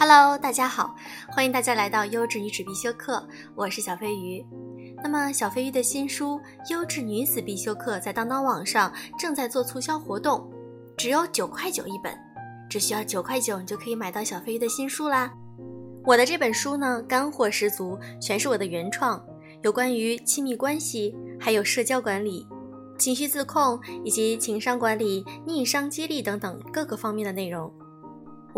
Hello，大家好，欢迎大家来到优质女子必修课，我是小飞鱼。那么小飞鱼的新书《优质女子必修课》在当当网上正在做促销活动，只有九块九一本，只需要九块九，你就可以买到小飞鱼的新书啦。我的这本书呢，干货十足，全是我的原创，有关于亲密关系，还有社交管理、情绪自控以及情商管理、逆商激励等等各个方面的内容。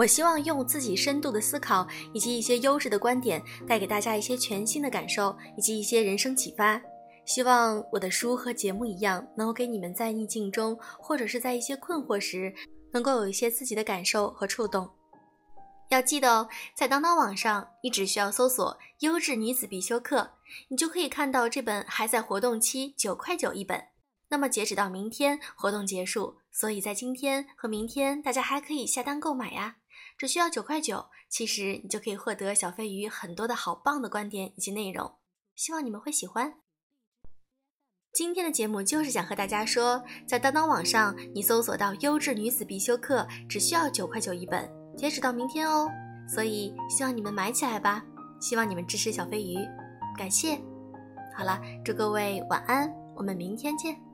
我希望用自己深度的思考以及一些优质的观点，带给大家一些全新的感受以及一些人生启发。希望我的书和节目一样，能够给你们在逆境中或者是在一些困惑时，能够有一些自己的感受和触动。要记得哦，在当当网上，你只需要搜索“优质女子必修课”，你就可以看到这本还在活动期，九块九一本。那么截止到明天，活动结束，所以在今天和明天，大家还可以下单购买呀。只需要九块九，其实你就可以获得小飞鱼很多的好棒的观点以及内容，希望你们会喜欢。今天的节目就是想和大家说，在当当网上你搜索到优质女子必修课，只需要九块九一本，截止到明天哦，所以希望你们买起来吧，希望你们支持小飞鱼，感谢。好了，祝各位晚安，我们明天见。